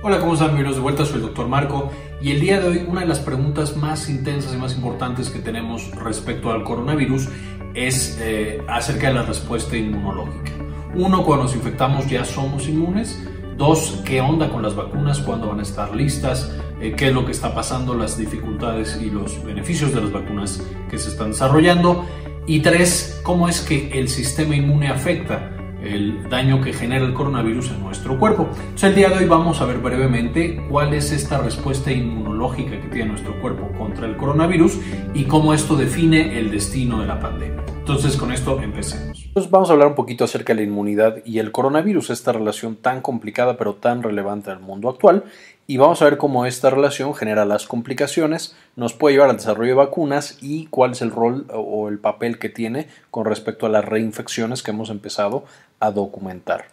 Hola, ¿cómo están? Bienvenidos de vuelta, soy el doctor Marco y el día de hoy una de las preguntas más intensas y más importantes que tenemos respecto al coronavirus es eh, acerca de la respuesta inmunológica. Uno, cuando nos infectamos ya somos inmunes. Dos, ¿qué onda con las vacunas? ¿Cuándo van a estar listas? Eh, ¿Qué es lo que está pasando? Las dificultades y los beneficios de las vacunas que se están desarrollando. Y tres, ¿cómo es que el sistema inmune afecta? El daño que genera el coronavirus en nuestro cuerpo. Entonces, el día de hoy vamos a ver brevemente cuál es esta respuesta inmunológica que tiene nuestro cuerpo contra el coronavirus y cómo esto define el destino de la pandemia. Entonces, con esto empecemos. Entonces, vamos a hablar un poquito acerca de la inmunidad y el coronavirus, esta relación tan complicada pero tan relevante al mundo actual. Y vamos a ver cómo esta relación genera las complicaciones, nos puede llevar al desarrollo de vacunas y cuál es el rol o el papel que tiene con respecto a las reinfecciones que hemos empezado a documentar.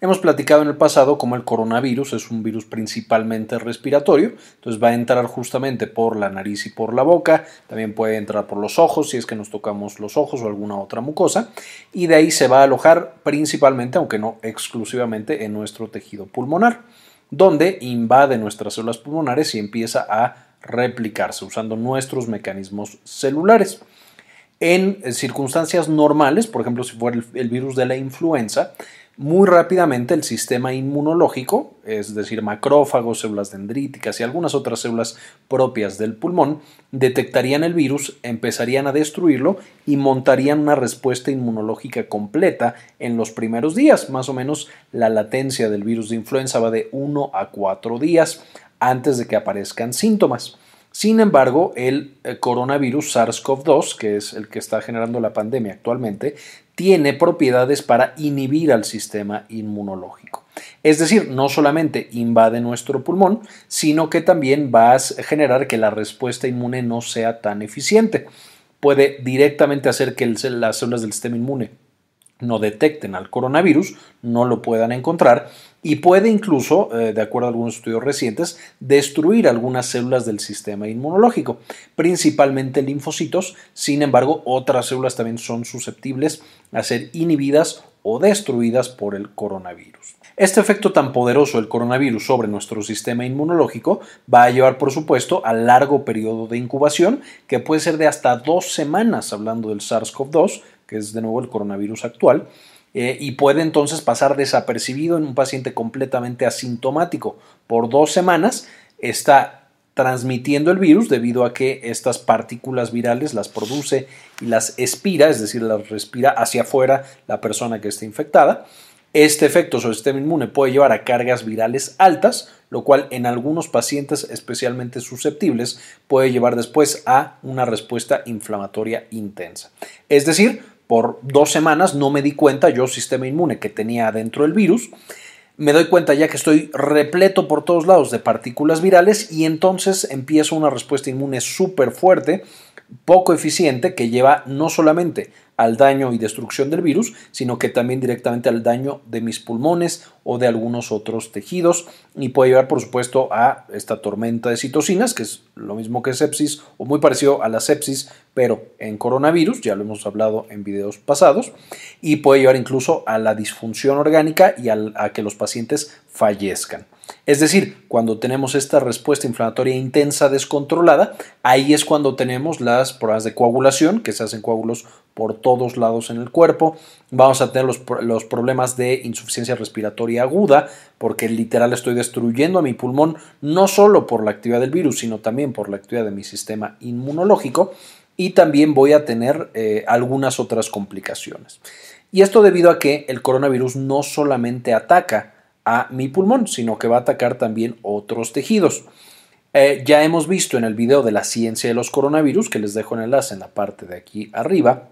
Hemos platicado en el pasado cómo el coronavirus es un virus principalmente respiratorio, entonces va a entrar justamente por la nariz y por la boca, también puede entrar por los ojos si es que nos tocamos los ojos o alguna otra mucosa, y de ahí se va a alojar principalmente, aunque no exclusivamente, en nuestro tejido pulmonar, donde invade nuestras células pulmonares y empieza a replicarse usando nuestros mecanismos celulares. En circunstancias normales, por ejemplo, si fuera el, virus de la influenza, muy rápidamente el sistema inmunológico, es decir, macrófagos, células dendríticas y algunas otras células propias del pulmón, detectarían el virus, empezarían a destruirlo y montarían una respuesta inmunológica completa en los primeros días. Más o menos la latencia del virus de influenza va de 1 a 4 días antes de que aparezcan síntomas. Sin embargo, el eh, coronavirus SARS-CoV-2, que es el que está generando la pandemia actualmente, tiene propiedades para inhibir al sistema inmunológico. Es decir, no solamente invade nuestro pulmón, sino que también va a generar que la respuesta inmune no sea tan eficiente. Puede directamente hacer que las células del sistema inmune no detecten al coronavirus, no lo puedan encontrar y puede incluso, eh, de acuerdo a algunos estudios recientes, destruir algunas células del sistema inmunológico, principalmente linfocitos. Sin embargo, otras células también son susceptibles a ser inhibidas o destruidas por el coronavirus. Este efecto tan poderoso del coronavirus sobre nuestro sistema inmunológico va a llevar, por supuesto, a largo periodo de incubación, que puede ser de hasta dos semanas, hablando del SARS-CoV-2, que es de nuevo el coronavirus actual, eh, y puede entonces pasar desapercibido en un paciente completamente asintomático. Por dos semanas está transmitiendo el virus debido a que estas partículas virales las produce y las expira, es decir, las respira hacia afuera la persona que está infectada. Este efecto sobre el sistema inmune puede llevar a cargas virales altas, lo cual en algunos pacientes especialmente susceptibles puede llevar después a una respuesta inflamatoria intensa. Es decir, por dos semanas no me di cuenta, yo sistema inmune que tenía dentro el virus, me doy cuenta ya que estoy repleto por todos lados de partículas virales y entonces empiezo una respuesta inmune súper fuerte, poco eficiente, que lleva no solamente al daño y destrucción del virus, sino que también directamente al daño de mis pulmones o de algunos otros tejidos y puede llevar por supuesto a esta tormenta de citocinas, que es lo mismo que sepsis o muy parecido a la sepsis, pero en coronavirus, ya lo hemos hablado en videos pasados, y puede llevar incluso a la disfunción orgánica y a que los pacientes fallezcan. Es decir, cuando tenemos esta respuesta inflamatoria intensa descontrolada, ahí es cuando tenemos las pruebas de coagulación, que se hacen coágulos por todos lados en el cuerpo. Vamos a tener los, problemas de insuficiencia respiratoria aguda, porque literal estoy destruyendo a mi pulmón no solo por la actividad del virus, sino también por la actividad de mi sistema inmunológico. Y también voy a tener eh, algunas otras complicaciones. Y esto debido a que el coronavirus no solamente ataca a mi pulmón, sino que va a atacar también otros tejidos. Eh, ya hemos visto en el video de la ciencia de los coronavirus, que les dejo el enlace en la parte de aquí arriba,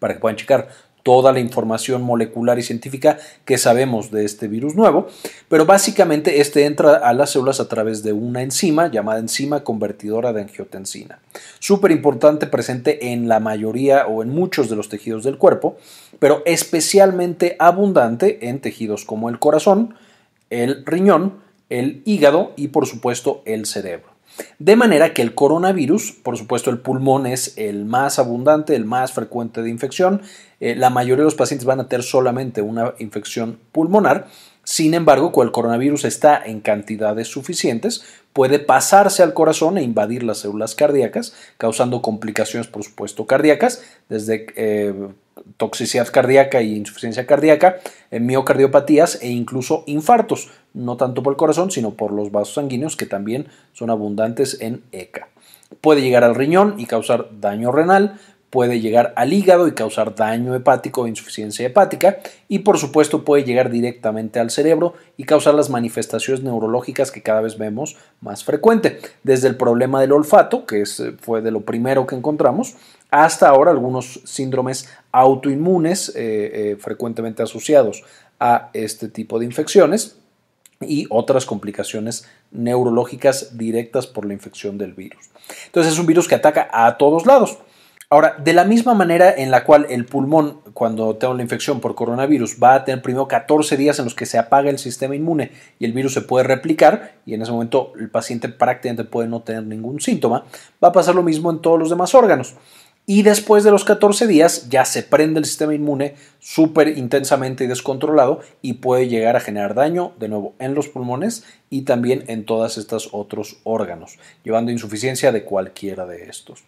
para que puedan checar toda la información molecular y científica que sabemos de este virus nuevo, pero básicamente este entra a las células a través de una enzima llamada enzima convertidora de angiotensina. Súper importante, presente en la mayoría o en muchos de los tejidos del cuerpo, pero especialmente abundante en tejidos como el corazón, el riñón, el hígado y por supuesto el cerebro. De manera que el coronavirus, por supuesto el pulmón es el más abundante, el más frecuente de infección, eh, la mayoría de los pacientes van a tener solamente una infección pulmonar, sin embargo, cuando el coronavirus está en cantidades suficientes, puede pasarse al corazón e invadir las células cardíacas, causando complicaciones, por supuesto, cardíacas, desde eh, toxicidad cardíaca y insuficiencia cardíaca, eh, miocardiopatías e incluso infartos, no tanto por el corazón, sino por los vasos sanguíneos que también son abundantes en ECA. Puede llegar al riñón y causar daño renal, puede llegar al hígado y causar daño hepático o insuficiencia hepática y por supuesto puede llegar directamente al cerebro y causar las manifestaciones neurológicas que cada vez vemos más frecuente, desde el problema del olfato, que eh, fue de lo primero que encontramos, hasta ahora algunos síndromes autoinmunes eh, eh, frecuentemente asociados a este tipo de infecciones y otras complicaciones neurológicas directas por la infección del virus. Entonces es un virus que ataca a todos lados. Ahora, de la misma manera en la cual el pulmón, cuando tengo la infección por coronavirus, va a tener primero 14 días en los que se apaga el sistema inmune y el virus se puede replicar y en ese momento el paciente prácticamente puede no tener ningún síntoma, va a pasar lo mismo en todos los demás órganos. Y después de los 14 días ya se prende el sistema inmune súper intensamente y descontrolado y puede llegar a generar daño de nuevo en los pulmones y también en todos estos otros órganos, llevando insuficiencia de cualquiera de estos.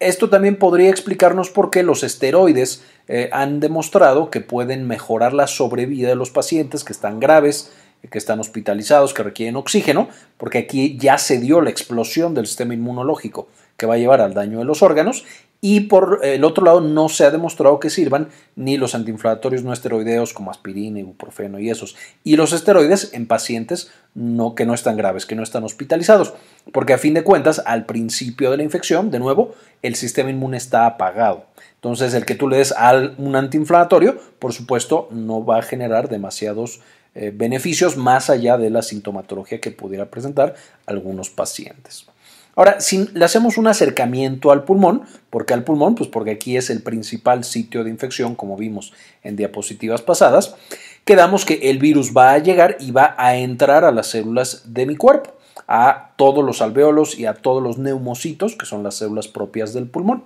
Esto también podría explicarnos por qué los esteroides eh, han demostrado que pueden mejorar la sobrevida de los pacientes que están graves, que están hospitalizados, que requieren oxígeno, porque aquí ya se dio la explosión del sistema inmunológico que va a llevar al daño de los órganos y por el otro lado no se ha demostrado que sirvan ni los antiinflamatorios no esteroideos como aspirina, ibuprofeno y esos, y los esteroides en pacientes no, que no están graves, que no están hospitalizados, porque a fin de cuentas al principio de la infección, de nuevo, el sistema inmune está apagado. Entonces el que tú le des al, un antiinflamatorio, por supuesto, no va a generar demasiados eh, beneficios más allá de la sintomatología que pudiera presentar algunos pacientes. Ahora, si le hacemos un acercamiento al pulmón, ¿por qué al pulmón? Pues porque aquí es el principal sitio de infección, como vimos en diapositivas pasadas, quedamos que el virus va a llegar y va a entrar a las células de mi cuerpo, a todos los alveolos y a todos los neumocitos, que son las células propias del pulmón.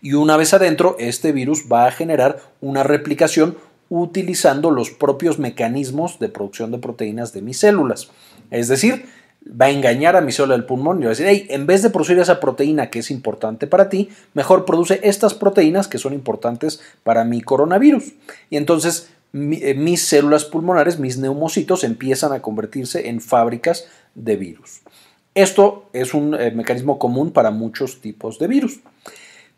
Y una vez adentro, este virus va a generar una replicación utilizando los propios mecanismos de producción de proteínas de mis células. Es decir, va a engañar a mi célula del pulmón y va a decir, hey, en vez de producir esa proteína que es importante para ti, mejor produce estas proteínas que son importantes para mi coronavirus. Y entonces eh, mis células pulmonares, mis neumocitos, empiezan a convertirse en fábricas de virus. Esto es un eh, mecanismo común para muchos tipos de virus.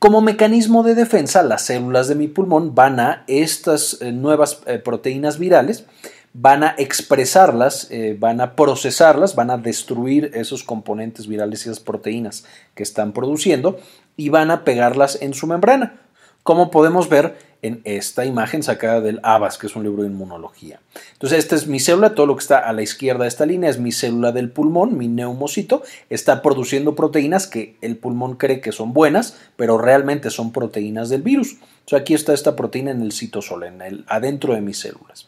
Como mecanismo de defensa, las células de mi pulmón van a estas eh, nuevas proteínas virales van a expresarlas, eh, van a procesarlas, van a destruir esos componentes virales y esas proteínas que están produciendo y van a pegarlas en su membrana, como podemos ver en esta imagen sacada del ABAS, que es un libro de inmunología. Entonces, esta es mi célula, todo lo que está a la izquierda de esta línea es mi célula del pulmón, mi neumocito, está produciendo proteínas que el pulmón cree que son buenas, pero realmente son proteínas del virus. Entonces, aquí está esta proteína en el citosol, en el, adentro de mis células.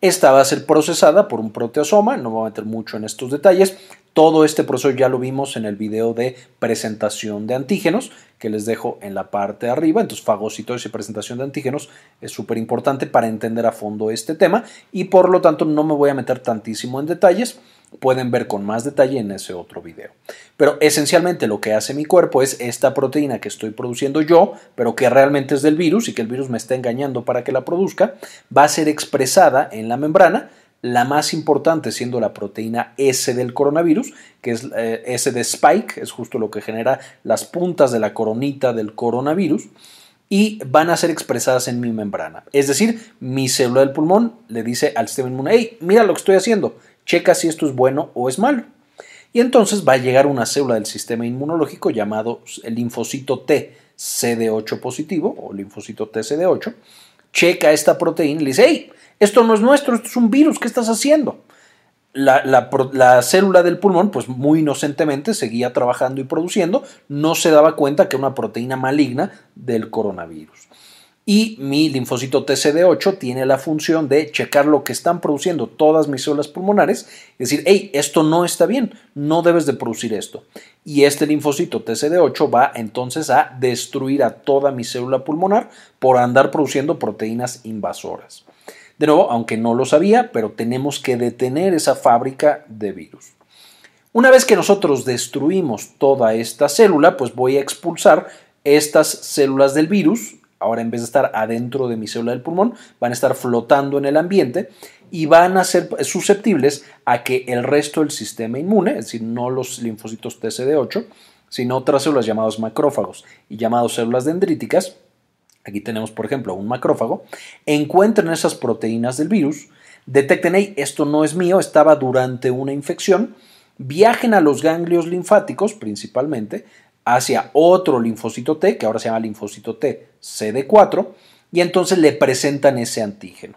Esta va a ser procesada por un proteosoma, no voy a meter mucho en estos detalles. Todo este proceso ya lo vimos en el video de presentación de antígenos, que les dejo en la parte de arriba. Entonces, fagocitosis y presentación de antígenos es súper importante para entender a fondo este tema y por lo tanto no me voy a meter tantísimo en detalles pueden ver con más detalle en ese otro video. Pero esencialmente lo que hace mi cuerpo es esta proteína que estoy produciendo yo, pero que realmente es del virus y que el virus me está engañando para que la produzca, va a ser expresada en la membrana, la más importante siendo la proteína S del coronavirus, que es eh, S de spike, es justo lo que genera las puntas de la coronita del coronavirus y van a ser expresadas en mi membrana. Es decir, mi célula del pulmón le dice al sistema inmune, hey, mira lo que estoy haciendo, checa si esto es bueno o es malo. Y entonces va a llegar una célula del sistema inmunológico llamado el linfocito T CD8 positivo o linfocito T CD8, checa esta proteína y le dice, hey, esto no es nuestro, esto es un virus, ¿qué estás haciendo? La, la, célula del pulmón, pues muy inocentemente seguía trabajando y produciendo, no se daba cuenta que era una proteína maligna del coronavirus. Y mi linfocito TCD8 tiene la función de checar lo que están produciendo todas mis células pulmonares y decir, hey, esto no está bien, no debes de producir esto. Y este linfocito TCD8 va entonces a destruir a toda mi célula pulmonar por andar produciendo proteínas invasoras. De nuevo, aunque no lo sabía, pero tenemos que detener esa fábrica de virus. Una vez que nosotros destruimos toda esta célula, pues voy a expulsar estas células del virus ahora en vez de estar adentro de mi célula del pulmón, van a estar flotando en el ambiente y van a ser susceptibles a que el resto del sistema inmune, es decir, no los linfocitos TCD8, sino otras células llamadas macrófagos y llamadas células dendríticas, aquí tenemos por ejemplo un macrófago, encuentren esas proteínas del virus, detecten, hey, esto no es mío, estaba durante una infección, viajen a los ganglios linfáticos principalmente, hacia otro linfocito T, que ahora se llama linfocito T CD4, y entonces le presentan ese antígeno.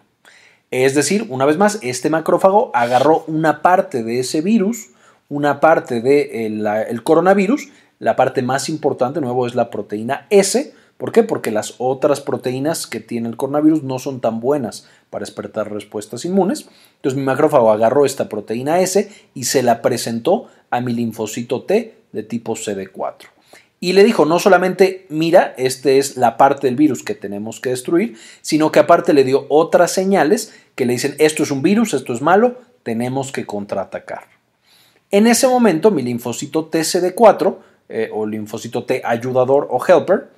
Es decir, una vez más, este macrófago agarró una parte de ese virus, una parte del de coronavirus, la parte más importante, de nuevo, es la proteína S. ¿Por qué? Porque las otras proteínas que tiene el coronavirus no son tan buenas para despertar respuestas inmunes. Entonces mi macrófago agarró esta proteína S y se la presentó a mi linfocito T de tipo CD4 y le dijo no solamente, mira, esta es la parte del virus que tenemos que destruir, sino que aparte le dio otras señales que le dicen, esto es un virus, esto es malo, tenemos que contraatacar. En ese momento, mi linfocito TCD4, eh, o linfocito T ayudador o helper,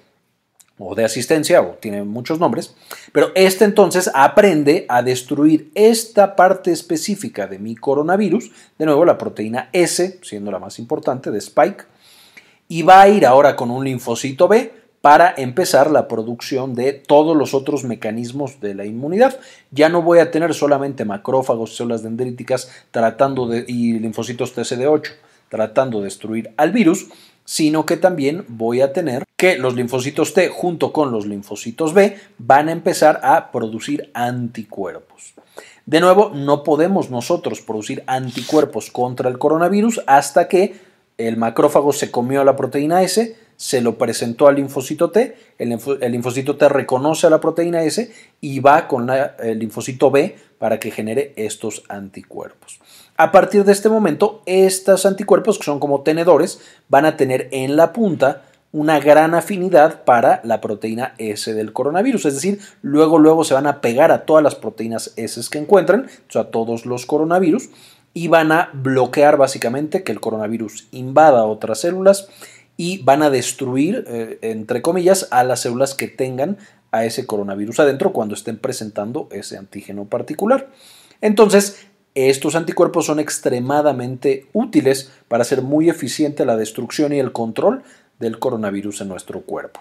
o de asistencia, o tiene muchos nombres, pero este entonces aprende a destruir esta parte específica de mi coronavirus, de nuevo la proteína S, siendo la más importante, de Spike, y va a ir ahora con un linfocito B para empezar la producción de todos los otros mecanismos de la inmunidad. Ya no voy a tener solamente macrófagos, células dendríticas tratando de, y linfocitos TCD8 tratando de destruir al virus, sino que también voy a tener que los linfocitos T junto con los linfocitos B van a empezar a producir anticuerpos. De nuevo, no podemos nosotros producir anticuerpos contra el coronavirus hasta que el macrófago se comió la proteína S, se lo presentó al linfocito T, el, linfocito T reconoce a la proteína S y va con el linfocito B para que genere estos anticuerpos. A partir de este momento, estos anticuerpos, que son como tenedores, van a tener en la punta una gran afinidad para la proteína S del coronavirus, es decir, luego luego se van a pegar a todas las proteínas S que encuentran, o a todos los coronavirus, y van a bloquear básicamente que el coronavirus invada otras células y van a destruir, eh, entre comillas, a las células que tengan a ese coronavirus adentro cuando estén presentando ese antígeno particular. Entonces, estos anticuerpos son extremadamente útiles para hacer muy eficiente la destrucción y el control del coronavirus en nuestro cuerpo.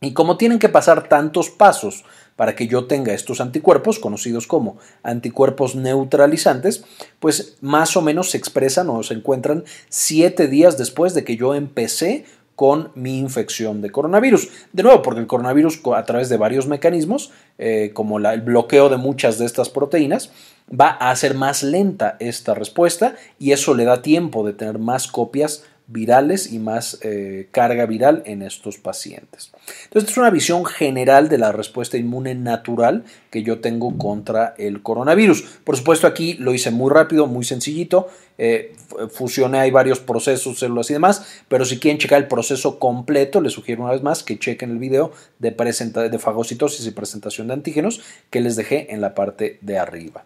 Y como tienen que pasar tantos pasos para que yo tenga estos anticuerpos, conocidos como anticuerpos neutralizantes, pues más o menos se expresan o se encuentran siete días después de que yo empecé con mi infección de coronavirus. De nuevo, porque el coronavirus a través de varios mecanismos, eh, como el bloqueo de muchas de estas proteínas, va a hacer más lenta esta respuesta y eso le da tiempo de tener más copias virales y más eh, carga viral en estos pacientes. Entonces, es una visión general de la respuesta inmune natural que yo tengo contra el coronavirus. Por supuesto, aquí lo hice muy rápido, muy sencillito. Eh, fusioné, hay varios procesos, células y demás, pero si quieren checar el proceso completo, les sugiero una vez más que chequen el video de, de fagocitosis y presentación de antígenos que les dejé en la parte de arriba.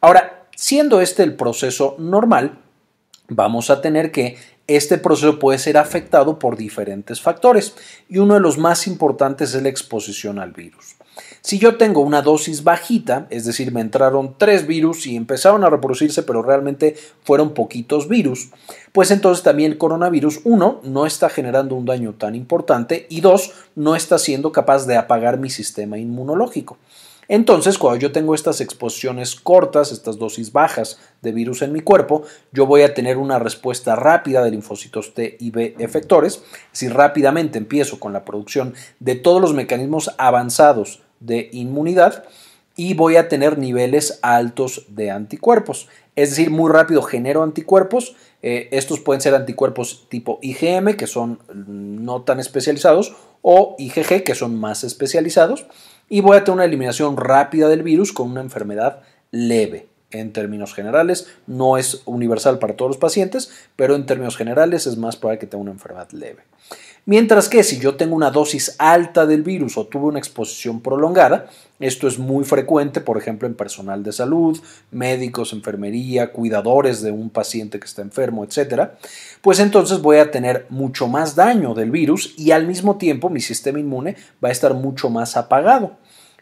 Ahora, siendo este el proceso normal, vamos a tener que este proceso puede ser afectado por diferentes factores y uno de los más importantes es la exposición al virus. Si yo tengo una dosis bajita, es decir, me entraron tres virus y empezaron a reproducirse, pero realmente fueron poquitos virus, pues entonces también el coronavirus, uno, no está generando un daño tan importante y dos, no está siendo capaz de apagar mi sistema inmunológico. Entonces, cuando yo tengo estas exposiciones cortas, estas dosis bajas de virus en mi cuerpo, yo voy a tener una respuesta rápida de linfocitos T y B efectores. Si rápidamente empiezo con la producción de todos los mecanismos avanzados de inmunidad, y voy a tener niveles altos de anticuerpos. Es decir, muy rápido genero anticuerpos. Eh, estos pueden ser anticuerpos tipo IgM, que son no tan especializados, o IgG, que son más especializados. Y voy a tener una eliminación rápida del virus con una enfermedad leve en términos generales. No es universal para todos los pacientes, pero en términos generales es más probable que tenga una enfermedad leve. Mientras que si yo tengo una dosis alta del virus o tuve una exposición prolongada, esto es muy frecuente, por ejemplo, en personal de salud, médicos, enfermería, cuidadores de un paciente que está enfermo, etc., pues entonces voy a tener mucho más daño del virus y al mismo tiempo mi sistema inmune va a estar mucho más apagado.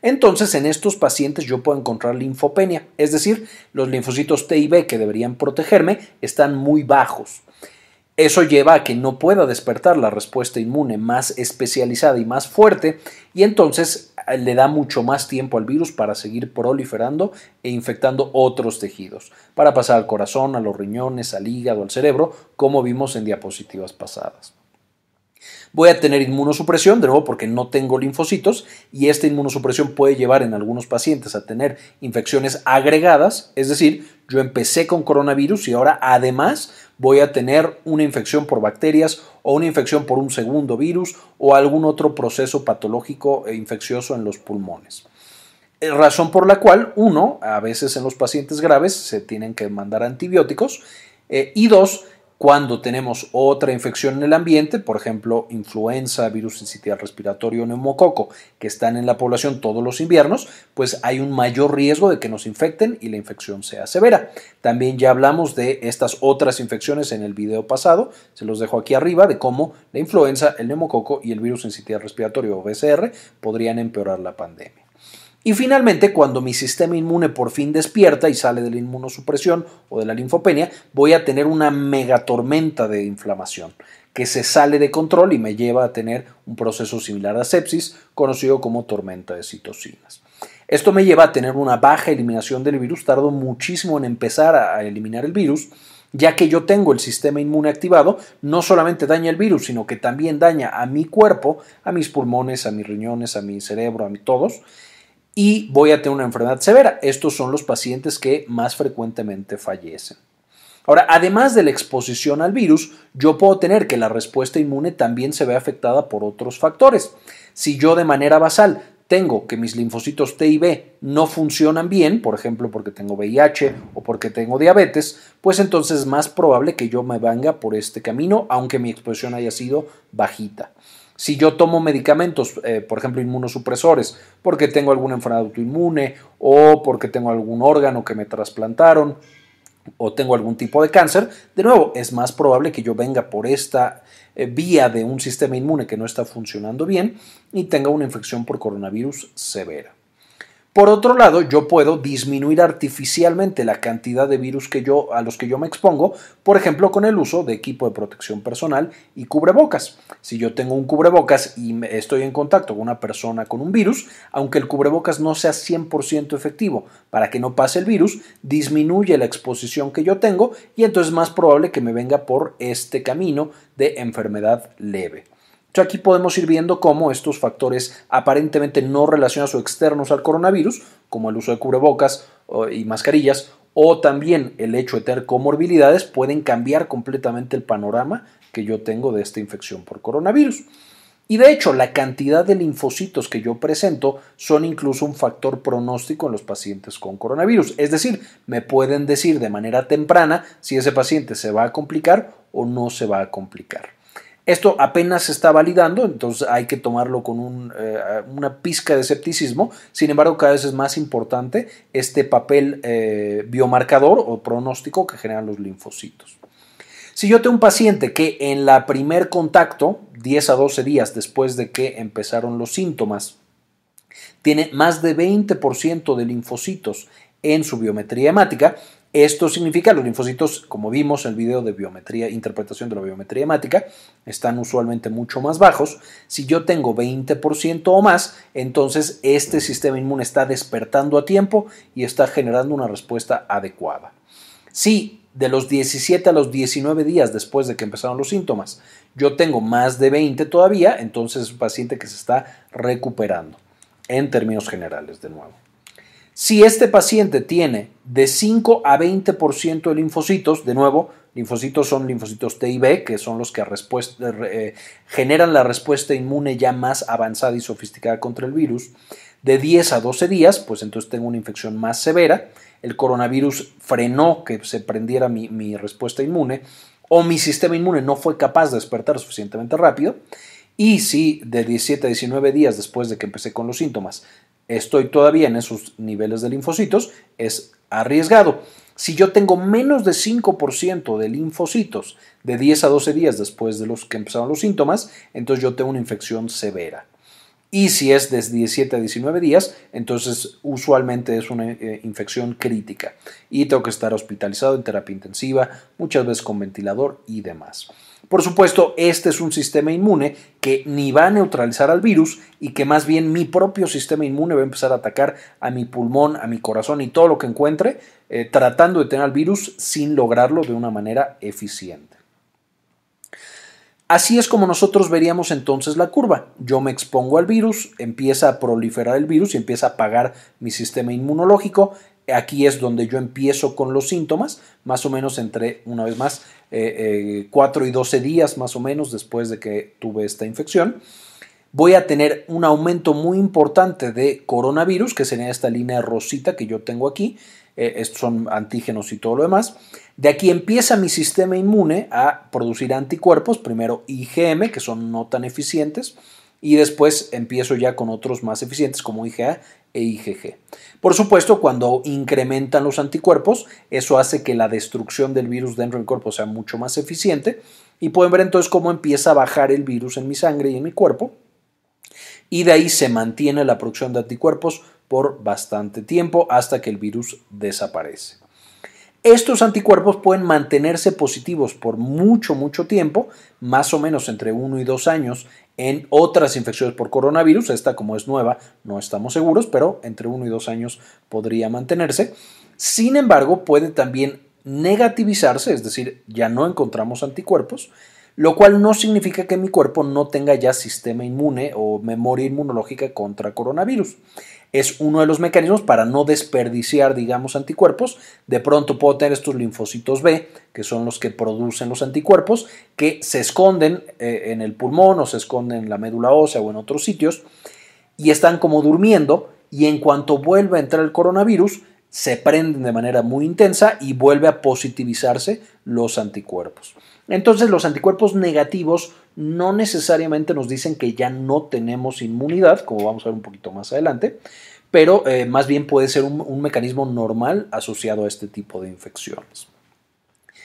Entonces, en estos pacientes yo puedo encontrar linfopenia, es decir, los linfocitos T y B que deberían protegerme están muy bajos. Eso lleva a que no pueda despertar la respuesta inmune más especializada y más fuerte y entonces eh, le da mucho más tiempo al virus para seguir proliferando e infectando otros tejidos, para pasar al corazón, a los riñones, al hígado, al cerebro, como vimos en diapositivas pasadas. Voy a tener inmunosupresión, de nuevo porque no tengo linfocitos, y esta inmunosupresión puede llevar en algunos pacientes a tener infecciones agregadas, es decir, yo empecé con coronavirus y ahora además voy a tener una infección por bacterias o una infección por un segundo virus o algún otro proceso patológico e infeccioso en los pulmones. Eh, razón por la cual, uno, a veces en los pacientes graves se tienen que mandar antibióticos eh, y dos, cuando tenemos otra infección en el ambiente, por ejemplo, influenza, virus incitial respiratorio, neumococo, que están en la población todos los inviernos, pues hay un mayor riesgo de que nos infecten y la infección sea severa. También ya hablamos de estas otras infecciones en el video pasado, se los dejo aquí arriba, de cómo la influenza, el neumococo y el virus incitial respiratorio o BCR podrían empeorar la pandemia. Y finalmente, cuando mi sistema inmune por fin despierta y sale de la inmunosupresión o de la linfopenia, voy a tener una megatormenta de inflamación que se sale de control y me lleva a tener un proceso similar a sepsis, conocido como tormenta de citocinas. Esto me lleva a tener una baja eliminación del virus, tardo muchísimo en empezar a eliminar el virus, ya que yo tengo el sistema inmune activado, no solamente daña el virus, sino que también daña a mi cuerpo, a mis pulmones, a mis riñones, a mi cerebro, a todos, y voy a tener una enfermedad severa. Estos son los pacientes que más frecuentemente fallecen. Ahora, además de la exposición al virus, yo puedo tener que la respuesta inmune también se ve afectada por otros factores. Si yo de manera basal tengo que mis linfocitos T y B no funcionan bien, por ejemplo porque tengo VIH o porque tengo diabetes, pues entonces es más probable que yo me venga por este camino, aunque mi exposición haya sido bajita. Si yo tomo medicamentos, eh, por ejemplo, inmunosupresores, porque tengo alguna enfermedad autoinmune o porque tengo algún órgano que me trasplantaron o tengo algún tipo de cáncer, de nuevo, es más probable que yo venga por esta eh, vía de un sistema inmune que no está funcionando bien y tenga una infección por coronavirus severa. Por otro lado, yo puedo disminuir artificialmente la cantidad de virus que yo, a los que yo me expongo, por ejemplo, con el uso de equipo de protección personal y cubrebocas. Si yo tengo un cubrebocas y estoy en contacto con una persona con un virus, aunque el cubrebocas no sea 100% efectivo para que no pase el virus, disminuye la exposición que yo tengo y entonces es más probable que me venga por este camino de enfermedad leve aquí podemos ir viendo cómo estos factores aparentemente no relacionados o externos al coronavirus, como el uso de cubrebocas y mascarillas, o también el hecho de tener comorbilidades, pueden cambiar completamente el panorama que yo tengo de esta infección por coronavirus. Y de hecho, la cantidad de linfocitos que yo presento son incluso un factor pronóstico en los pacientes con coronavirus. Es decir, me pueden decir de manera temprana si ese paciente se va a complicar o no se va a complicar. Esto apenas se está validando, entonces hay que tomarlo con eh, una pizca de escepticismo. Sin embargo, cada vez es más importante este papel eh, biomarcador o pronóstico que generan los linfocitos. Si yo tengo un paciente que en la primer contacto, 10 a 12 días después de que empezaron los síntomas, tiene más de 20% de linfocitos en su biometría hemática, esto significa los linfocitos, como vimos en el video de biometría, interpretación de la biometría hemática, están usualmente mucho más bajos. Si yo tengo 20% o más, entonces este sistema inmune está despertando a tiempo y está generando una respuesta adecuada. Si de los 17 a los 19 días después de que empezaron los síntomas, yo tengo más de 20 todavía, entonces es un paciente que se está recuperando, en términos generales de nuevo. Si este paciente tiene de 5 a 20% de linfocitos, de nuevo, linfocitos son linfocitos T y B, que son los que eh, generan la respuesta inmune ya más avanzada y sofisticada contra el virus, de 10 a 12 días, pues entonces tengo una infección más severa, el coronavirus frenó que se prendiera mi respuesta inmune, o mi sistema inmune no fue capaz de despertar suficientemente rápido, y si de 17 a 19 días después de que empecé con los síntomas estoy todavía en esos niveles de linfocitos, es arriesgado. Si yo tengo menos de 5% de linfocitos de 10 a 12 días después de los que empezaron los síntomas, entonces yo tengo una infección severa. Y si es de 17 a 19 días, entonces usualmente es una eh, infección crítica y tengo que estar hospitalizado en terapia intensiva, muchas veces con ventilador y demás. Por supuesto, este es un sistema inmune que ni va a neutralizar al virus y que más bien mi propio sistema inmune va a empezar a atacar a mi pulmón, a mi corazón y todo lo que encuentre, eh, tratando de tener al virus sin lograrlo de una manera eficiente. Así es como nosotros veríamos entonces la curva. Yo me expongo al virus, empieza a proliferar el virus y empieza a apagar mi sistema inmunológico, Aquí es donde yo empiezo con los síntomas, más o menos entre, una vez más, 4 eh, eh, y 12 días más o menos después de que tuve esta infección. Voy a tener un aumento muy importante de coronavirus, que sería esta línea rosita que yo tengo aquí. Eh, estos son antígenos y todo lo demás. De aquí empieza mi sistema inmune a producir anticuerpos, primero IgM, que son no tan eficientes, y después empiezo ya con otros más eficientes como IgA e IgG. Por supuesto, cuando incrementan los anticuerpos, eso hace que la destrucción del virus dentro del cuerpo sea mucho más eficiente y pueden ver entonces cómo empieza a bajar el virus en mi sangre y en mi cuerpo y de ahí se mantiene la producción de anticuerpos por bastante tiempo hasta que el virus desaparece. Estos anticuerpos pueden mantenerse positivos por mucho, mucho tiempo, más o menos entre 1 y 2 años en otras infecciones por coronavirus. Esta como es nueva, no estamos seguros, pero entre 1 y 2 años podría mantenerse. Sin embargo, puede también negativizarse, es decir, ya no encontramos anticuerpos, lo cual no significa que mi cuerpo no tenga ya sistema inmune o memoria inmunológica contra coronavirus es uno de los mecanismos para no desperdiciar, digamos, anticuerpos. De pronto puedo tener estos linfocitos B, que son los que producen los anticuerpos, que se esconden eh, en el pulmón o se esconden en la médula ósea o en otros sitios y están como durmiendo y en cuanto vuelve a entrar el coronavirus, se prenden de manera muy intensa y vuelve a positivizarse los anticuerpos. Entonces los anticuerpos negativos no necesariamente nos dicen que ya no tenemos inmunidad, como vamos a ver un poquito más adelante, pero eh, más bien puede ser un, un mecanismo normal asociado a este tipo de infecciones.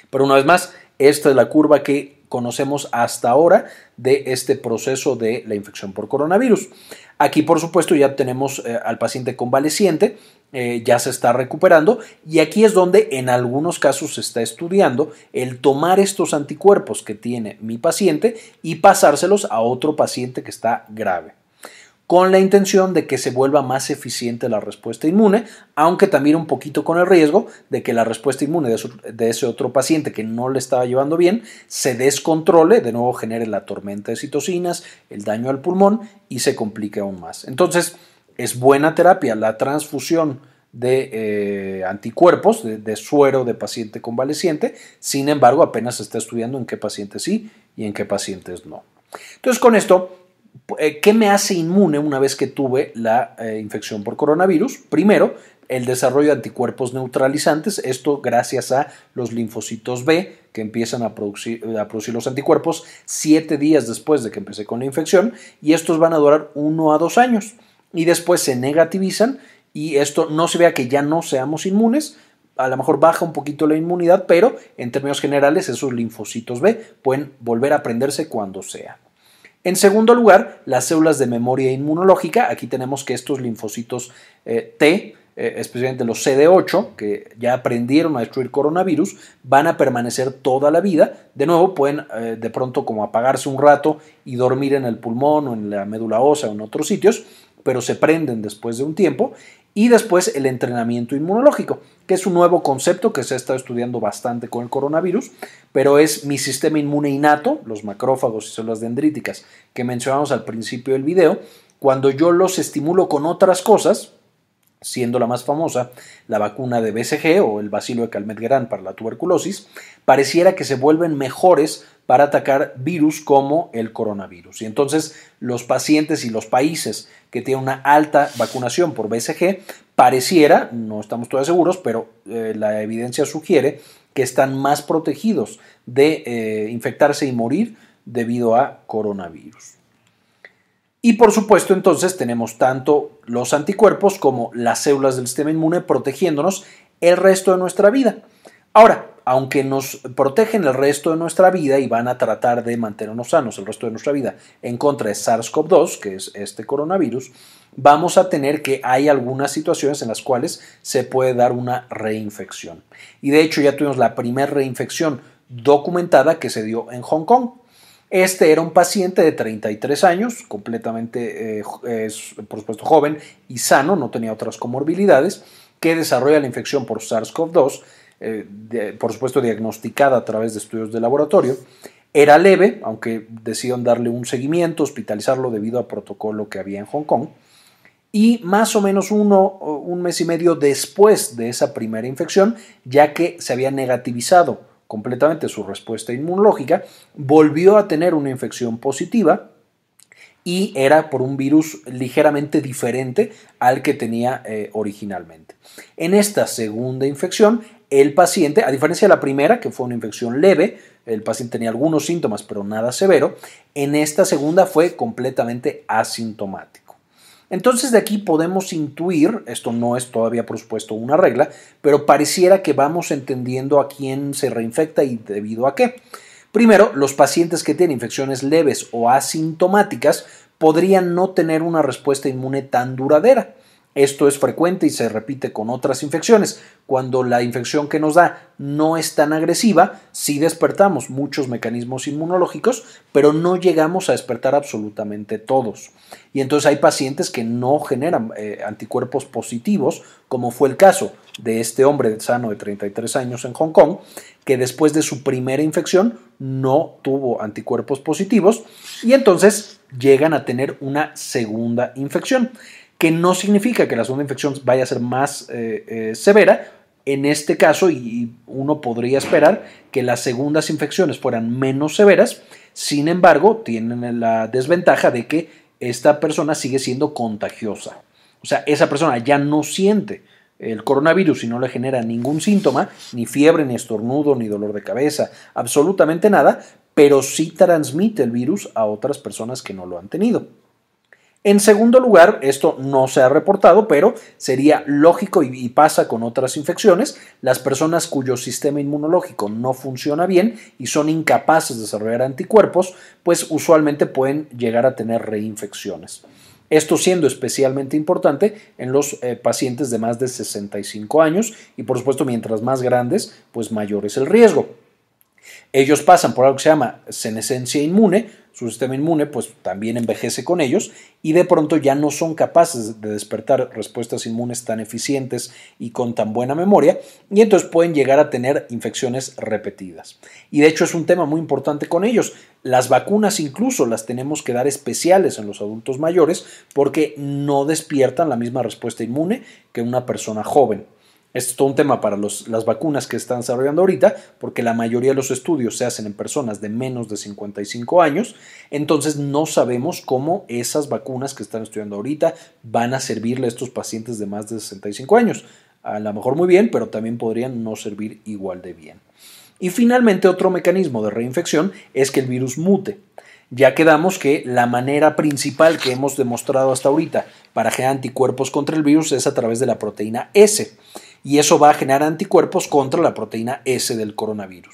Pero una vez más, esta es la curva que conocemos hasta ahora de este proceso de la infección por coronavirus. Aquí, por supuesto, ya tenemos eh, al paciente convaleciente, eh, ya se está recuperando y aquí es donde en algunos casos se está estudiando el tomar estos anticuerpos que tiene mi paciente y pasárselos a otro paciente que está grave con la intención de que se vuelva más eficiente la respuesta inmune, aunque también un poquito con el riesgo de que la respuesta inmune de, ese otro paciente que no le estaba llevando bien se descontrole, de nuevo genere la tormenta de citocinas, el daño al pulmón y se complique aún más. Entonces, es buena terapia la transfusión de eh, anticuerpos, de, suero de paciente convaleciente, sin embargo apenas se está estudiando en qué pacientes sí y en qué pacientes no. Entonces con esto eh, ¿Qué me hace inmune una vez que tuve la eh, infección por coronavirus? Primero, el desarrollo de anticuerpos neutralizantes, esto gracias a los linfocitos B que empiezan a producir, los anticuerpos siete días después de que empecé con la infección y estos van a durar uno a dos años y después se negativizan y esto no se vea que ya no seamos inmunes, a lo mejor baja un poquito la inmunidad, pero en términos generales esos linfocitos B pueden volver a prenderse cuando sea. En segundo lugar, las células de memoria inmunológica. Aquí tenemos que estos linfocitos eh, T, eh, especialmente los CD8, que ya aprendieron a destruir coronavirus, van a permanecer toda la vida. De nuevo, pueden eh, de pronto como apagarse un rato y dormir en el pulmón o en la médula ósea o en otros sitios, pero se prenden después de un tiempo y después el entrenamiento inmunológico, que es un nuevo concepto que se ha estado estudiando bastante con el coronavirus, pero es mi sistema inmune innato, los macrófagos y células dendríticas que mencionamos al principio del video, cuando yo los estimulo con otras cosas, siendo la más famosa la vacuna de BCG o el bacilo de Calmet-Guerin para la tuberculosis, pareciera que se vuelven mejores para atacar virus como el coronavirus. Y entonces los pacientes y los países que tienen una alta vacunación por BCG, pareciera, no estamos todavía seguros, pero eh, la evidencia sugiere que están más protegidos de eh, infectarse y morir debido a coronavirus. Y por supuesto entonces tenemos tanto los anticuerpos como las células del sistema inmune protegiéndonos el resto de nuestra vida. Ahora, aunque nos protegen el resto de nuestra vida y van a tratar de mantenernos sanos el resto de nuestra vida en contra de SARS-CoV-2, que es este coronavirus, vamos a tener que hay algunas situaciones en las cuales se puede dar una reinfección. Y de hecho ya tuvimos la primera reinfección documentada que se dio en Hong Kong. Este era un paciente de 33 años, completamente, eh, por supuesto, joven y sano, no tenía otras comorbilidades, que desarrolla la infección por SARS-CoV-2, eh, por supuesto diagnosticada a través de estudios de laboratorio. Era leve, aunque decidieron darle un seguimiento, hospitalizarlo debido al protocolo que había en Hong Kong. Y más o menos uno, un mes y medio después de esa primera infección, ya que se había negativizado completamente su respuesta inmunológica, volvió a tener una infección positiva y era por un virus ligeramente diferente al que tenía eh, originalmente. En esta segunda infección, el paciente, a diferencia de la primera, que fue una infección leve, el paciente tenía algunos síntomas pero nada severo, en esta segunda fue completamente asintomático. Entonces de aquí podemos intuir, esto no es todavía por supuesto una regla, pero pareciera que vamos entendiendo a quién se reinfecta y debido a qué. Primero, los pacientes que tienen infecciones leves o asintomáticas podrían no tener una respuesta inmune tan duradera. Esto es frecuente y se repite con otras infecciones. Cuando la infección que nos da no es tan agresiva, sí despertamos muchos mecanismos inmunológicos, pero no llegamos a despertar absolutamente todos. Y entonces hay pacientes que no generan eh, anticuerpos positivos, como fue el caso de este hombre sano de 33 años en Hong Kong, que después de su primera infección no tuvo anticuerpos positivos y entonces llegan a tener una segunda infección que no significa que la segunda infección vaya a ser más eh, eh, severa. En este caso, y uno podría esperar que las segundas infecciones fueran menos severas, sin embargo, tienen la desventaja de que esta persona sigue siendo contagiosa. O sea, esa persona ya no siente el coronavirus y no le genera ningún síntoma, ni fiebre, ni estornudo, ni dolor de cabeza, absolutamente nada, pero sí transmite el virus a otras personas que no lo han tenido. En segundo lugar, esto no se ha reportado, pero sería lógico y, pasa con otras infecciones, las personas cuyo sistema inmunológico no funciona bien y son incapaces de desarrollar anticuerpos, pues usualmente pueden llegar a tener reinfecciones. Esto siendo especialmente importante en los eh, pacientes de más de 65 años y por supuesto mientras más grandes, pues mayor es el riesgo. Ellos pasan por algo que se llama senescencia inmune, su sistema inmune pues también envejece con ellos y de pronto ya no son capaces de despertar respuestas inmunes tan eficientes y con tan buena memoria y entonces pueden llegar a tener infecciones repetidas. Y de hecho es un tema muy importante con ellos. Las vacunas incluso las tenemos que dar especiales en los adultos mayores porque no despiertan la misma respuesta inmune que una persona joven. Esto es todo un tema para las vacunas que están desarrollando ahorita, porque la mayoría de los estudios se hacen en personas de menos de 55 años, entonces no sabemos cómo esas vacunas que están estudiando ahorita van a servirle a estos pacientes de más de 65 años. A lo mejor muy bien, pero también podrían no servir igual de bien. Y finalmente otro mecanismo de reinfección es que el virus mute. Ya quedamos que la manera principal que hemos demostrado hasta ahorita para generar anticuerpos contra el virus es a través de la proteína S y eso va a generar anticuerpos contra la proteína S del coronavirus.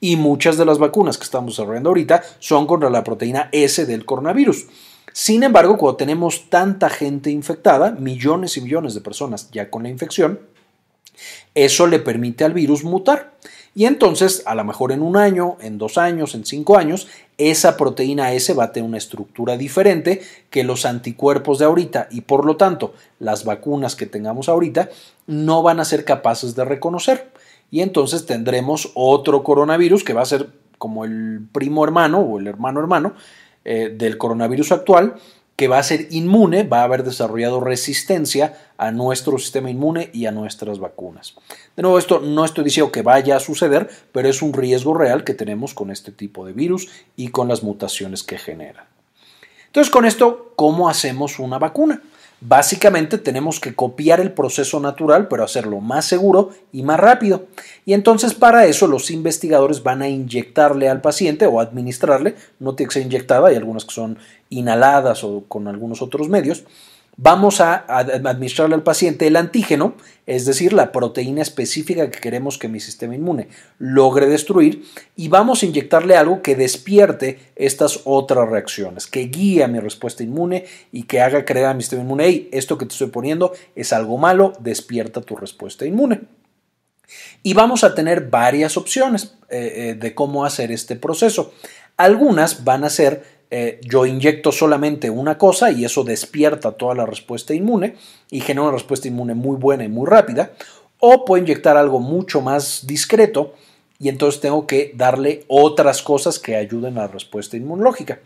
Y muchas de las vacunas que estamos desarrollando ahorita son contra la proteína S del coronavirus. Sin embargo, cuando tenemos tanta gente infectada, millones y millones de personas ya con la infección, eso le permite al virus mutar. Y entonces, a lo mejor en un año, en dos años, en cinco años, esa proteína S va a tener una estructura diferente que los anticuerpos de ahorita y por lo tanto las vacunas que tengamos ahorita no van a ser capaces de reconocer. Y entonces tendremos otro coronavirus que va a ser como el primo hermano o el hermano hermano eh, del coronavirus actual que va a ser inmune, va a haber desarrollado resistencia a nuestro sistema inmune y a nuestras vacunas. De nuevo, esto no estoy diciendo que vaya a suceder, pero es un riesgo real que tenemos con este tipo de virus y con las mutaciones que genera. Entonces, con esto, ¿cómo hacemos una vacuna? Básicamente tenemos que copiar el proceso natural, pero hacerlo más seguro y más rápido. Y entonces para eso los investigadores van a inyectarle al paciente o administrarle, no tiene que ser inyectada, hay algunas que son inhaladas o con algunos otros medios, Vamos a, administrarle al paciente el antígeno, es decir, la proteína específica que queremos que mi sistema inmune logre destruir, y vamos a inyectarle algo que despierte estas otras reacciones, que guíe a mi respuesta inmune y que haga creer a mi sistema inmune, hey, esto que te estoy poniendo es algo malo, despierta tu respuesta inmune. Y vamos a tener varias opciones eh, eh, de cómo hacer este proceso. Algunas van a ser eh, yo inyecto solamente una cosa y eso despierta toda la respuesta inmune y genera una respuesta inmune muy buena y muy rápida. O puedo inyectar algo mucho más discreto y entonces tengo que darle otras cosas que ayuden a la respuesta inmunológica,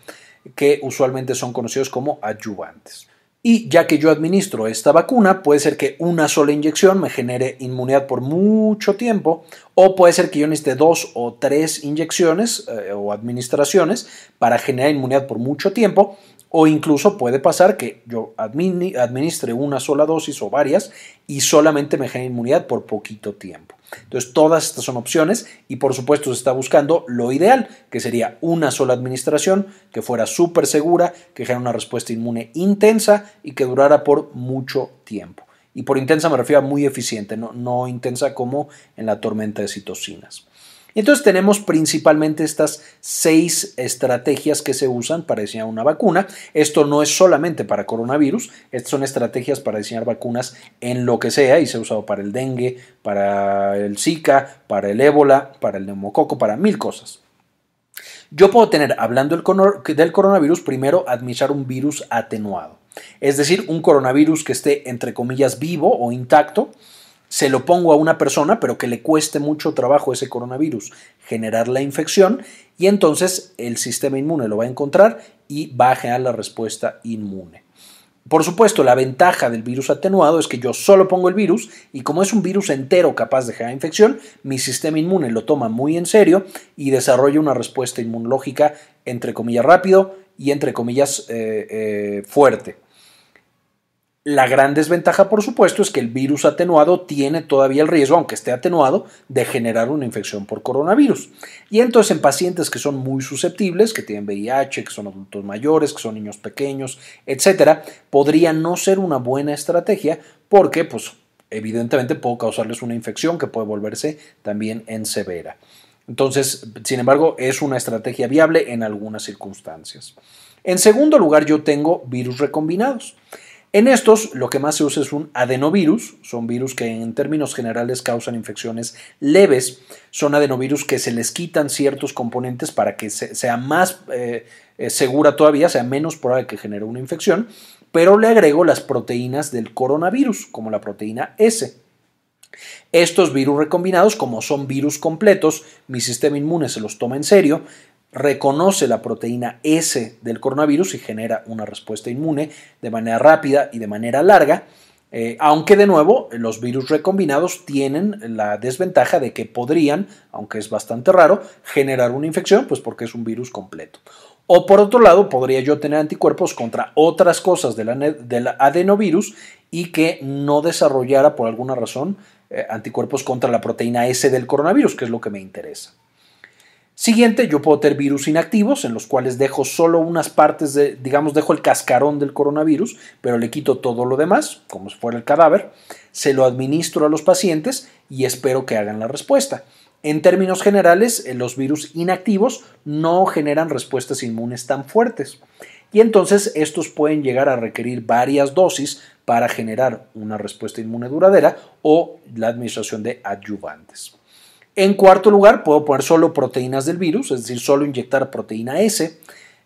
que usualmente son conocidos como adyuvantes. Y ya que yo administro esta vacuna, puede ser que una sola inyección me genere inmunidad por mucho tiempo, o puede ser que yo necesite dos o tres inyecciones eh, o administraciones para generar inmunidad por mucho tiempo, o incluso puede pasar que yo administre una sola dosis o varias y solamente me genere inmunidad por poquito tiempo. Entonces, todas estas son opciones y por supuesto se está buscando lo ideal, que sería una sola administración, que fuera súper segura, que genera una respuesta inmune intensa y que durara por mucho tiempo. Y por intensa me refiero a muy eficiente, no, no intensa como en la tormenta de citocinas. Entonces tenemos principalmente estas seis estrategias que se usan para diseñar una vacuna. Esto no es solamente para coronavirus, estas son estrategias para diseñar vacunas en lo que sea y se ha usado para el dengue, para el Zika, para el ébola, para el neumococo, para mil cosas. Yo puedo tener, hablando del coronavirus, primero administrar un virus atenuado, es decir, un coronavirus que esté entre comillas vivo o intacto se lo pongo a una persona, pero que le cueste mucho trabajo ese coronavirus generar la infección y entonces el sistema inmune lo va a encontrar y va a generar la respuesta inmune. Por supuesto, la ventaja del virus atenuado es que yo solo pongo el virus y como es un virus entero capaz de generar infección, mi sistema inmune lo toma muy en serio y desarrolla una respuesta inmunológica entre comillas rápido y entre comillas eh, eh, fuerte. La gran desventaja, por supuesto, es que el virus atenuado tiene todavía el riesgo, aunque esté atenuado, de generar una infección por coronavirus. Y entonces en pacientes que son muy susceptibles, que tienen VIH, que son adultos mayores, que son niños pequeños, etcétera, podría no ser una buena estrategia porque, pues, evidentemente puede causarles una infección que puede volverse también en severa. Entonces, sin embargo, es una estrategia viable en algunas circunstancias. En segundo lugar, yo tengo virus recombinados. En estos, lo que más se usa es un adenovirus, son virus que en términos generales causan infecciones leves, son adenovirus que se les quitan ciertos componentes para que sea más eh, eh, segura todavía, sea menos probable que genere una infección, pero le agrego las proteínas del coronavirus, como la proteína S. Estos virus recombinados, como son virus completos, mi sistema inmune se los toma en serio, reconoce la proteína S del coronavirus y genera una respuesta inmune de manera rápida y de manera larga, eh, aunque de nuevo los virus recombinados tienen la desventaja de que podrían, aunque es bastante raro, generar una infección, pues porque es un virus completo. O por otro lado, podría yo tener anticuerpos contra otras cosas del, adenovirus y que no desarrollara por alguna razón eh, anticuerpos contra la proteína S del coronavirus, que es lo que me interesa. Siguiente, yo puedo tener virus inactivos en los cuales dejo solo unas partes de, digamos, dejo el cascarón del coronavirus, pero le quito todo lo demás, como si fuera el cadáver, se lo administro a los pacientes y espero que hagan la respuesta. En términos generales, eh, los virus inactivos no generan respuestas inmunes tan fuertes y entonces estos pueden llegar a requerir varias dosis para generar una respuesta inmune duradera o la administración de adyuvantes. En cuarto lugar, puedo poner solo proteínas del virus, es decir, solo inyectar proteína S.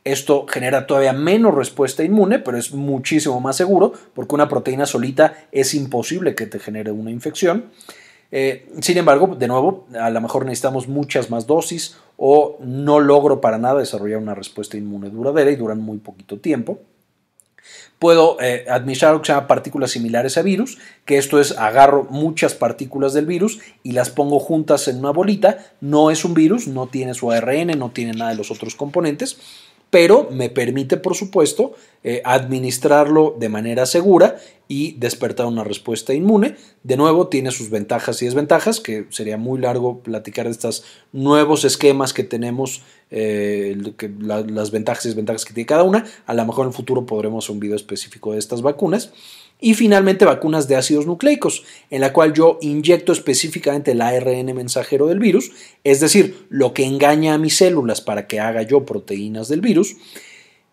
Esto genera todavía menos respuesta inmune, pero es muchísimo más seguro porque una proteína solita es imposible que te genere una infección. Eh, sin embargo, de nuevo, a lo mejor necesitamos muchas más dosis o no logro para nada desarrollar una respuesta inmune duradera y duran muy poquito tiempo. Puedo eh, administrar lo que se llama partículas similares a virus, que esto es agarro muchas partículas del virus y las pongo juntas en una bolita. No es un virus, no tiene su ARN, no tiene nada de los otros componentes, pero me permite, por supuesto, eh, administrarlo de manera segura y despertar una respuesta inmune. De nuevo, tiene sus ventajas y desventajas, que sería muy largo platicar de estos nuevos esquemas que tenemos, eh, las ventajas y desventajas que tiene cada una. A lo mejor en el futuro podremos un video específico de estas vacunas. Y finalmente vacunas de ácidos nucleicos, en la cual yo inyecto específicamente el ARN mensajero del virus, es decir, lo que engaña a mis células para que haga yo proteínas del virus,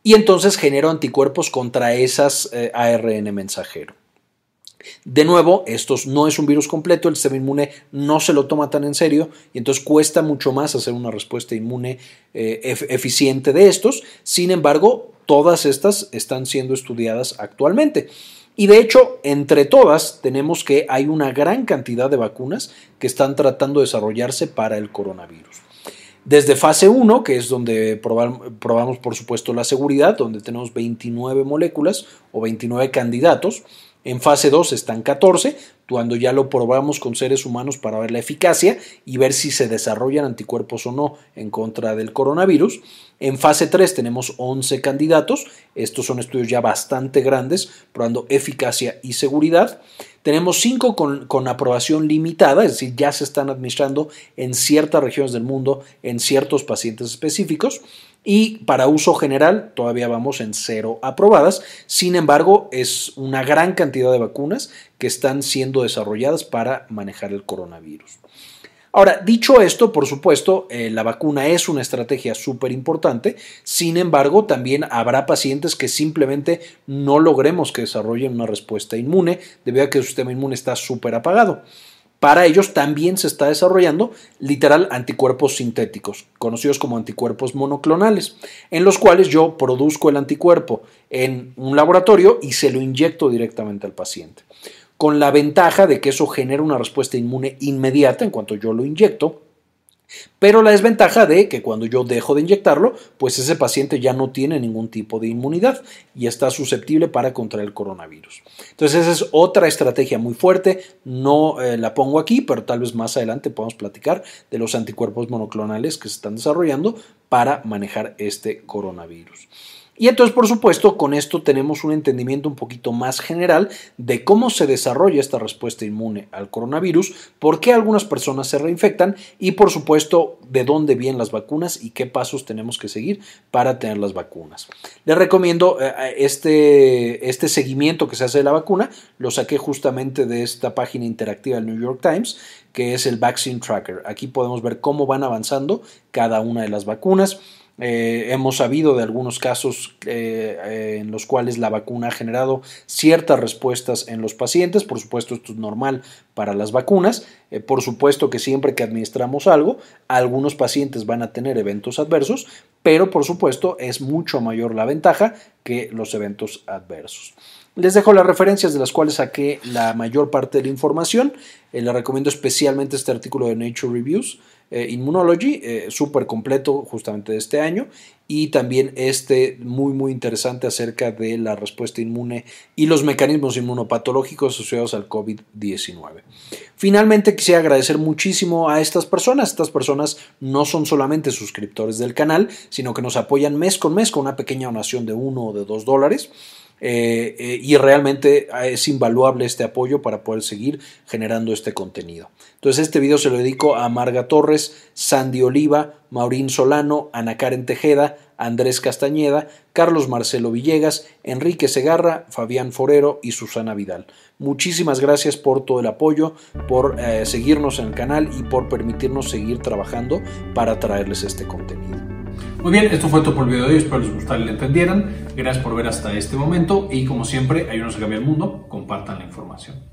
y entonces genero anticuerpos contra esas eh, ARN mensajero. De nuevo, esto no es un virus completo, el sistema inmune no se lo toma tan en serio y entonces cuesta mucho más hacer una respuesta inmune eh, eficiente de estos. Sin embargo, todas estas están siendo estudiadas actualmente. Y de hecho, entre todas, tenemos que hay una gran cantidad de vacunas que están tratando de desarrollarse para el coronavirus. Desde fase 1, que es donde probamos, por supuesto la seguridad, donde tenemos 29 moléculas o 29 candidatos, en fase 2 están 14, cuando ya lo probamos con seres humanos para ver la eficacia y ver si se desarrollan anticuerpos o no en contra del coronavirus. En fase 3 tenemos 11 candidatos, estos son estudios ya bastante grandes, probando eficacia y seguridad. Tenemos 5 con, con, aprobación limitada, es decir, ya se están administrando en ciertas regiones del mundo, en ciertos pacientes específicos y para uso general todavía vamos en cero aprobadas. Sin embargo, es una gran cantidad de vacunas que están siendo desarrolladas para manejar el coronavirus. Ahora, dicho esto, por supuesto, eh, la vacuna es una estrategia súper importante, sin embargo, también habrá pacientes que simplemente no logremos que desarrollen una respuesta inmune debido a que su sistema inmune está súper apagado. Para ellos también se está desarrollando literal anticuerpos sintéticos, conocidos como anticuerpos monoclonales, en los cuales yo produzco el anticuerpo en un laboratorio y se lo inyecto directamente al paciente. Con la ventaja de que eso genera una respuesta inmune inmediata en cuanto yo lo inyecto, pero la desventaja de que cuando yo dejo de inyectarlo, pues ese paciente ya no tiene ningún tipo de inmunidad y está susceptible para contraer el coronavirus. Entonces esa es otra estrategia muy fuerte, no eh, la pongo aquí, pero tal vez más adelante podamos platicar de los anticuerpos monoclonales que se están desarrollando para manejar este coronavirus. Y entonces, por supuesto, con esto tenemos un entendimiento un poquito más general de cómo se desarrolla esta respuesta inmune al coronavirus, por qué algunas personas se reinfectan y, por supuesto, de dónde vienen las vacunas y qué pasos tenemos que seguir para tener las vacunas. Les recomiendo eh, eh, este, este seguimiento que se hace de la vacuna, lo saqué justamente de esta página interactiva del New York Times que es el Vaccine Tracker. Aquí podemos ver cómo van avanzando cada una de las vacunas. Eh, hemos sabido de algunos casos eh, eh, en los cuales la vacuna ha generado ciertas respuestas en los pacientes. Por supuesto, esto es normal para las vacunas. por supuesto que siempre que administramos algo, algunos pacientes van a tener eventos adversos, pero por supuesto es mucho mayor la ventaja que los eventos adversos. Les dejo las referencias de las cuales saqué la mayor parte de la información. les recomiendo especialmente este artículo de Nature Reviews eh, Immunology, eh, súper completo justamente de este año, y también este muy muy interesante acerca de la respuesta inmune y los mecanismos inmunopatológicos asociados al COVID-19. Finalmente quisiera agradecer muchísimo a estas personas. Estas personas no son solamente suscriptores del canal, sino que nos apoyan mes con mes con una pequeña donación de uno o de dos dólares. Eh, eh, y realmente es invaluable este apoyo para poder seguir generando este contenido. Entonces este video se lo dedico a Marga Torres, Sandy Oliva, Maurín Solano, Ana Karen Tejeda, Andrés Castañeda, Carlos Marcelo Villegas, Enrique Segarra, Fabián Forero y Susana Vidal. Muchísimas gracias por todo el apoyo, por eh, seguirnos en el canal y por permitirnos seguir trabajando para traerles este contenido. Muy bien, esto fue todo por el video de hoy, espero les gustara y le entendieran. Gracias por ver hasta este momento y como siempre, ayúdenos a cambiar el mundo, compartan la información.